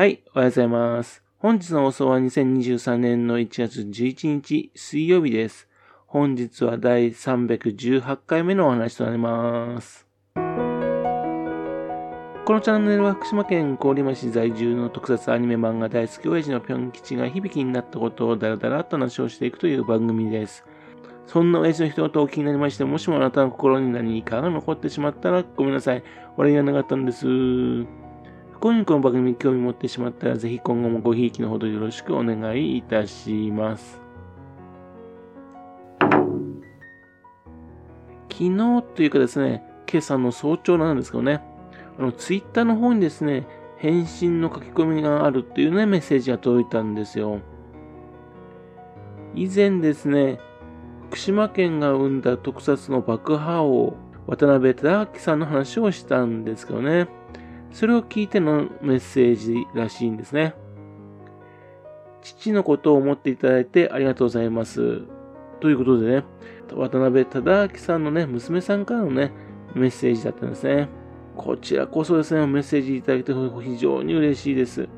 はい、おはようございます。本日の放送は2023年の1月11日水曜日です。本日は第318回目のお話となります。このチャンネルは福島県郡山市在住の特撮アニメ漫画大好き親父のぴょん吉が響きになったことをダラダラと話をしていくという番組です。そんな親父の一言を気になりまして、もしもあなたの心に何かが残ってしまったらごめんなさい。悪いがなかったんです。今にこの番組に興味持ってしまったら、ぜひ今後もごひいきのほどよろしくお願いいたします。昨日というかですね、今朝の早朝なんですけどね、あの、ツイッターの方にですね、返信の書き込みがあるっていうね、メッセージが届いたんですよ。以前ですね、福島県が生んだ特撮の爆破王、渡辺忠明さんの話をしたんですけどね。それを聞いてのメッセージらしいんですね。父のことを思っていただいてありがとうございます。ということでね、渡辺忠明さんのね、娘さんからのね、メッセージだったんですね。こちらこそですね、メッセージいただけて非常に嬉しいです。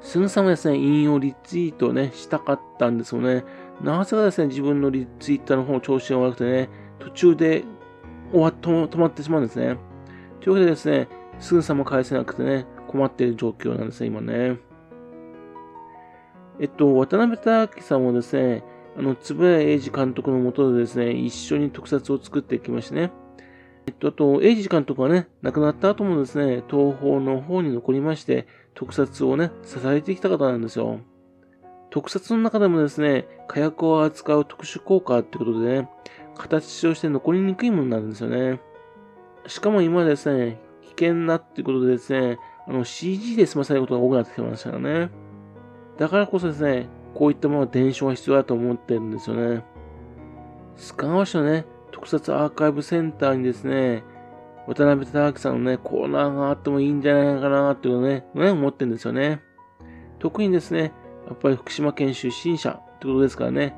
すぐさまですね、引用リツイートね、したかったんですよね。なぜかですね、自分のリツイッターの方調子が悪くてね、途中で終わっ止まってしまうんですね。というわけでですね、すぐさま返せなくてね、困っている状況なんですね、今ね。えっと、渡辺隆明さんもですね、あの、円谷英二監督のもとでですね、一緒に特撮を作っていきましてね。えっと、あと、英二監督がね、亡くなった後もですね、東方の方に残りまして、特撮をね、支えてきた方なんですよ。特撮の中でもですね、火薬を扱う特殊効果ってことでね、形として残りにくいものなんですよね。しかも今ですね、危険なってことでですね、あの CG で済まされることが多くなってきてましたよね。だからこそですね、こういったものは伝承が必要だと思ってるんですよね。須賀川市のね、特撮アーカイブセンターにですね、渡辺忠明さんのね、コーナーがあってもいいんじゃないかなっていうのね、ね、思ってるんですよね。特にですね、やっぱり福島県出身者ってことですからね、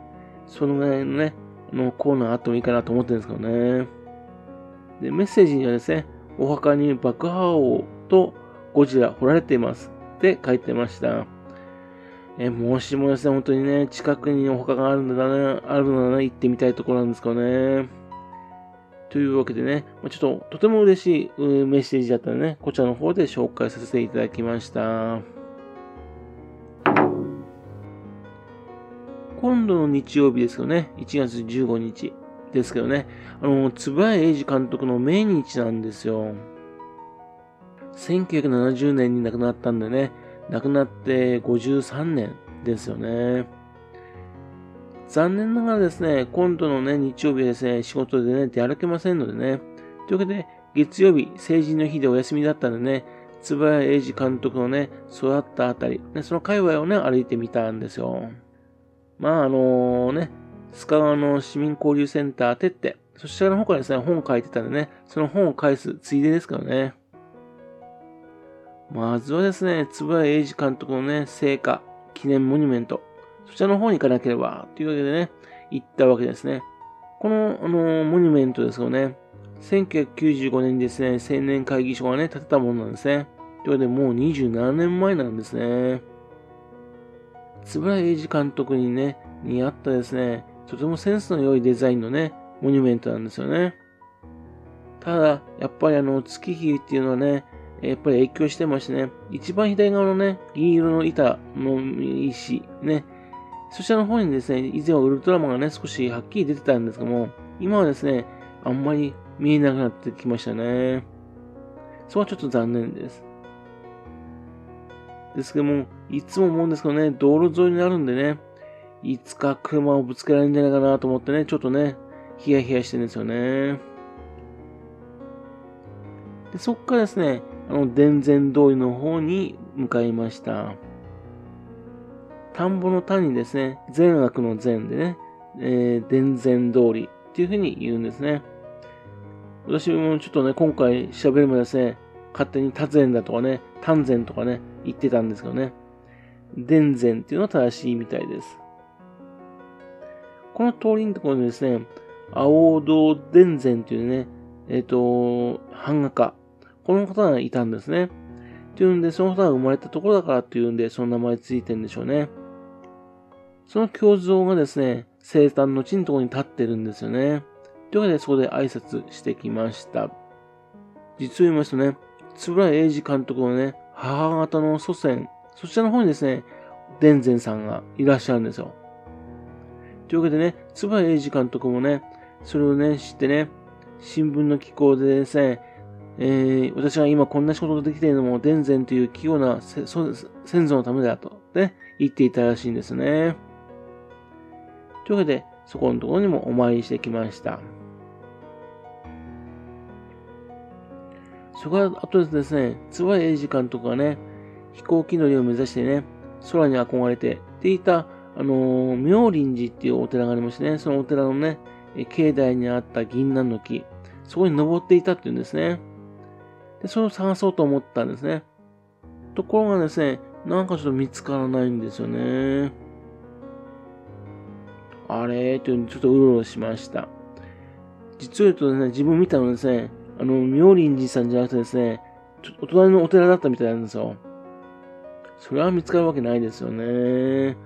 そのぐらいのね、あのコーナーあってもいいかなと思ってるんですけどね。で、メッセージにはですね、お墓に爆破王とゴジラ掘られていますって書いてました。え、もしもですね、本当にね、近くにお墓があるんだね、あるのだね、行ってみたいところなんですかね。というわけでね、ちょっととても嬉しいメッセージだったのでね、こちらの方で紹介させていただきました。今度の日曜日ですよね、1月15日。ですけどね、あの、円谷英二監督の命日なんですよ。1970年に亡くなったんでね、亡くなって53年ですよね。残念ながらですね、今度のね、日曜日ですね、仕事でね、出歩けませんのでね。というわけで、月曜日、成人の日でお休みだったんでね、円谷英二監督のね、育ったあたり、ね、その界隈をね、歩いてみたんですよ。まあ、あのね、須賀川の市民交流センターてって、そちらの方からですね、本を書いてたんでね、その本を返すついでですからね。まずはですね、円谷英二監督のね、成果、記念モニュメント、そちらの方に行かなければ、というわけでね、行ったわけですね。この、あの、モニュメントですよね、1995年にですね、青年会議所がね、建てたものなんですね。というわけで、もう27年前なんですね。円谷英二監督にね、にあったですね、とてもセンスの良いデザインのね、モニュメントなんですよね。ただ、やっぱりあの、月日っていうのはね、やっぱり影響してましてね、一番左側のね、銀色の板の石、ね、そちらの方にですね、以前はウルトラマンがね、少しはっきり出てたんですけども、今はですね、あんまり見えなくなってきましたね。そこはちょっと残念です。ですけども、いつも思うんですけどね、道路沿いになるんでね、いつか車をぶつけられるんじゃないかなと思ってね、ちょっとね、ヒヤヒヤしてるんですよね。でそっからですね、あの、伝前通りの方に向かいました。田んぼの田にですね、善悪の善でね、えー、伝前通りっていうふうに言うんですね。私もちょっとね、今回喋るもですね、勝手に多善だとかね、丹前とかね、言ってたんですけどね、伝前っていうのは正しいみたいです。この通りのところにですね、青道伝前というね、えっ、ー、と、版画家。この方がいたんですね。っていうんで、その人が生まれたところだからっていうんで、その名前ついてるんでしょうね。その胸像がですね、生誕の地のところに立ってるんですよね。というわけで、そこで挨拶してきました。実を言いますとね、円谷英二監督のね、母方の祖先、そちらの方にですね、伝前さんがいらっしゃるんですよ。というわけでね、円谷英二監督もね、それをね、知ってね、新聞の機構でですね、えー、私が今こんな仕事ができているのも、伝前という器用な先祖のためだと、ね、言っていたらしいんですね。というわけで、そこのところにもお参りしてきました。それから、あとですね、津和英二監督がね、飛行機乗りを目指してね、空に憧れて、っていた、あのー、妙林寺っていうお寺がありましてね、そのお寺のね、境内にあった銀杏の木、そこに登っていたっていうんですね。で、それを探そうと思ったんですね。ところがですね、なんかちょっと見つからないんですよね。あれというにちょっとうろうろしました。実を言うとですね、自分見たのですね、あの、妙林寺さんじゃなくてですね、ちょっとお隣のお寺だったみたいなんですよ。それは見つかるわけないですよね。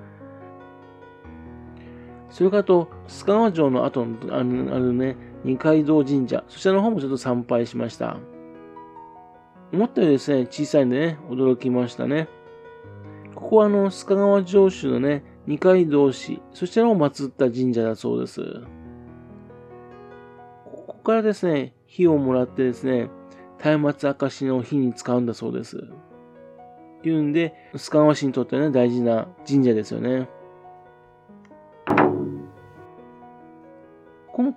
それからと、須賀川城の後のあるあるね、二階堂神社、そちらの方もちょっと参拝しました。思ったよりですね、小さいんでね、驚きましたね。ここはあの、須賀川城主のね、二階堂氏、そちらを祀った神社だそうです。ここからですね、火をもらってですね、松明明石の火に使うんだそうです。っていうんで、須賀川市にとってね、大事な神社ですよね。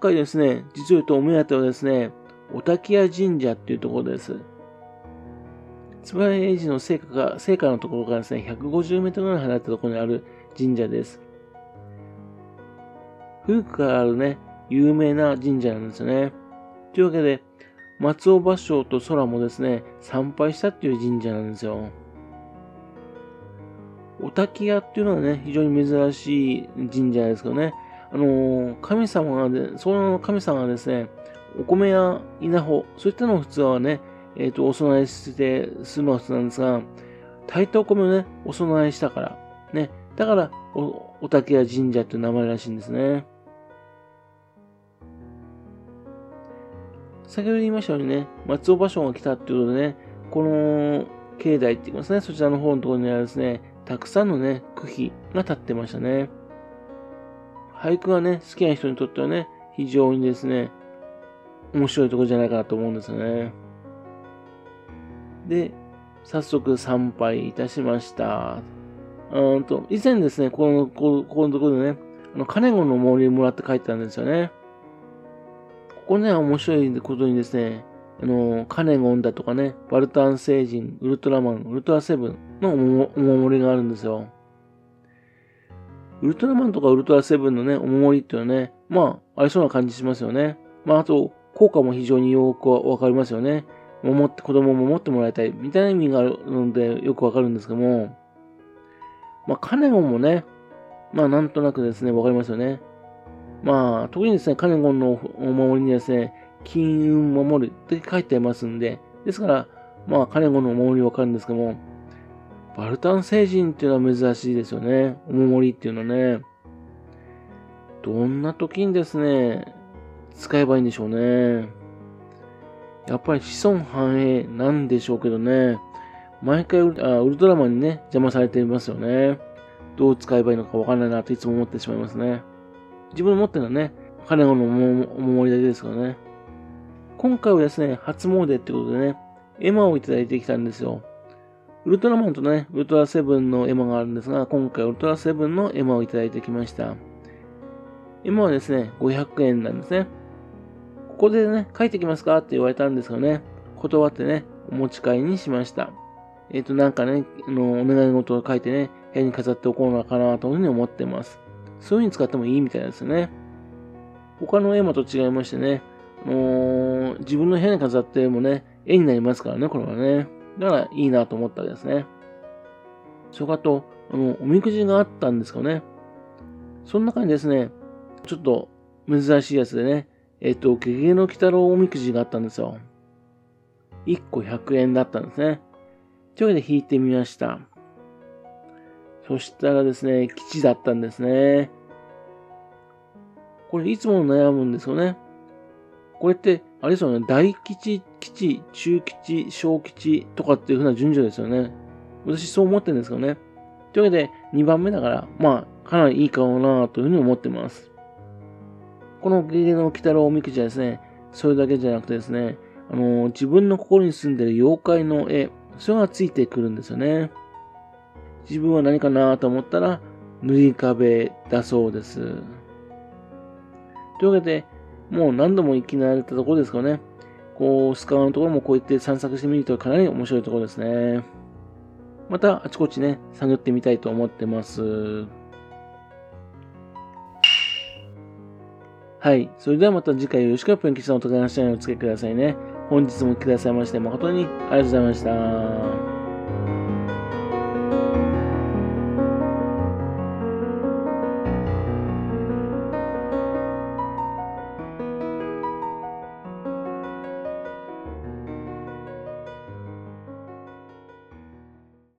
回ですね、実を言うとお目当てはですね、お滝屋神社っていうところです。つばや英治の聖火が、聖火のところからですね、150メートルぐらい離れたところにある神社です。古くからあるね、有名な神社なんですよね。というわけで、松尾芭蕉と空もですね、参拝したっていう神社なんですよ。お滝屋っていうのはね、非常に珍しい神社ですけどね、あの、神様が、ね、その神様がですね、お米や稲穂、そういったのを普通はね、えっ、ー、と、お供えしてするはずなんですが、炊いたお米をね、お供えしたから、ね、だからお、お竹屋神社っていう名前らしいんですね。先ほど言いましたようにね、松尾芭蕉が来たっていうことでね、この境内って言いますね、そちらの方のところにはですね、たくさんのね、区碑が立ってましたね。俳句がね、好きな人にとってはね、非常にですね、面白いところじゃないかなと思うんですよね。で、早速参拝いたしました。うんと、以前ですね、この、ここのところでね、あの、カネゴンの森もらって帰ったんですよね。ここね、面白いことにですね、あの、カネゴンだとかね、バルタン星人、ウルトラマン、ウルトラセブンのお守りがあるんですよ。ウルトラマンとかウルトラセブンのね、お守りっていうのはね、まあ、ありそうな感じしますよね。まあ、あと、効果も非常によくわかりますよね。守って、子供を守ってもらいたい、みたいな意味があるので、よくわかるんですけども、まあ、カネゴンもね、まあ、なんとなくですね、わかりますよね。まあ、特にですね、カネゴンのお守りにですね、金運守るって書いてありますんで、ですから、まあ、カネゴンのお守りわかるんですけども、バルタン星人っていうのは珍しいですよね。お守りっていうのはね。どんな時にですね、使えばいいんでしょうね。やっぱり子孫繁栄なんでしょうけどね。毎回ウルトラマンにね、邪魔されていますよね。どう使えばいいのかわからないなといつも思ってしまいますね。自分の持ってるのはね、金子のお守りだけですからね。今回はですね、初詣ってことでね、絵馬をいただいてきたんですよ。ウルトラマンとね、ウルトラセブンの絵馬があるんですが、今回ウルトラセブンの絵馬をいただいてきました。絵馬はですね、500円なんですね。ここでね、書いてきますかって言われたんですがね、断ってね、お持ち帰りにしました。えっ、ー、と、なんかね、あの、お願い事を書いてね、部屋に飾っておこうのかなというふうに思ってます。そういう風に使ってもいいみたいですね。他の絵馬と違いましてね、自分の部屋に飾ってもね、絵になりますからね、これはね。だからいいなと思ったわけですね。それかと、あの、おみくじがあったんですかね。その中にですね、ちょっと珍しいやつでね、えっ、と、ゲゲの鬼太郎おみくじがあったんですよ。1個100円だったんですね。というわけで弾いてみました。そしたらですね、基地だったんですね。これいつも悩むんですよね。これって、あれですよね、大基地、基地、中基地、小基地とかっていう風な順序ですよね。私そう思ってるんですけどね。というわけで、2番目だから、まあ、かなりいい顔なというふうに思ってます。このゲゲの鬼太郎おみくじはですね、それだけじゃなくてですね、あのー、自分の心に住んでる妖怪の絵、それがついてくるんですよね。自分は何かなと思ったら、塗り壁だそうです。というわけで、もう何度も行き慣れたところですかね。こう、スカワのところもこうやって散策してみるとかなり面白いところですね。またあちこちね、探ってみたいと思ってます。はい。それではまた次回よろしくぷんきさんお互いの下にお付けくださいね。本日も来てくださいまして誠にありがとうございました。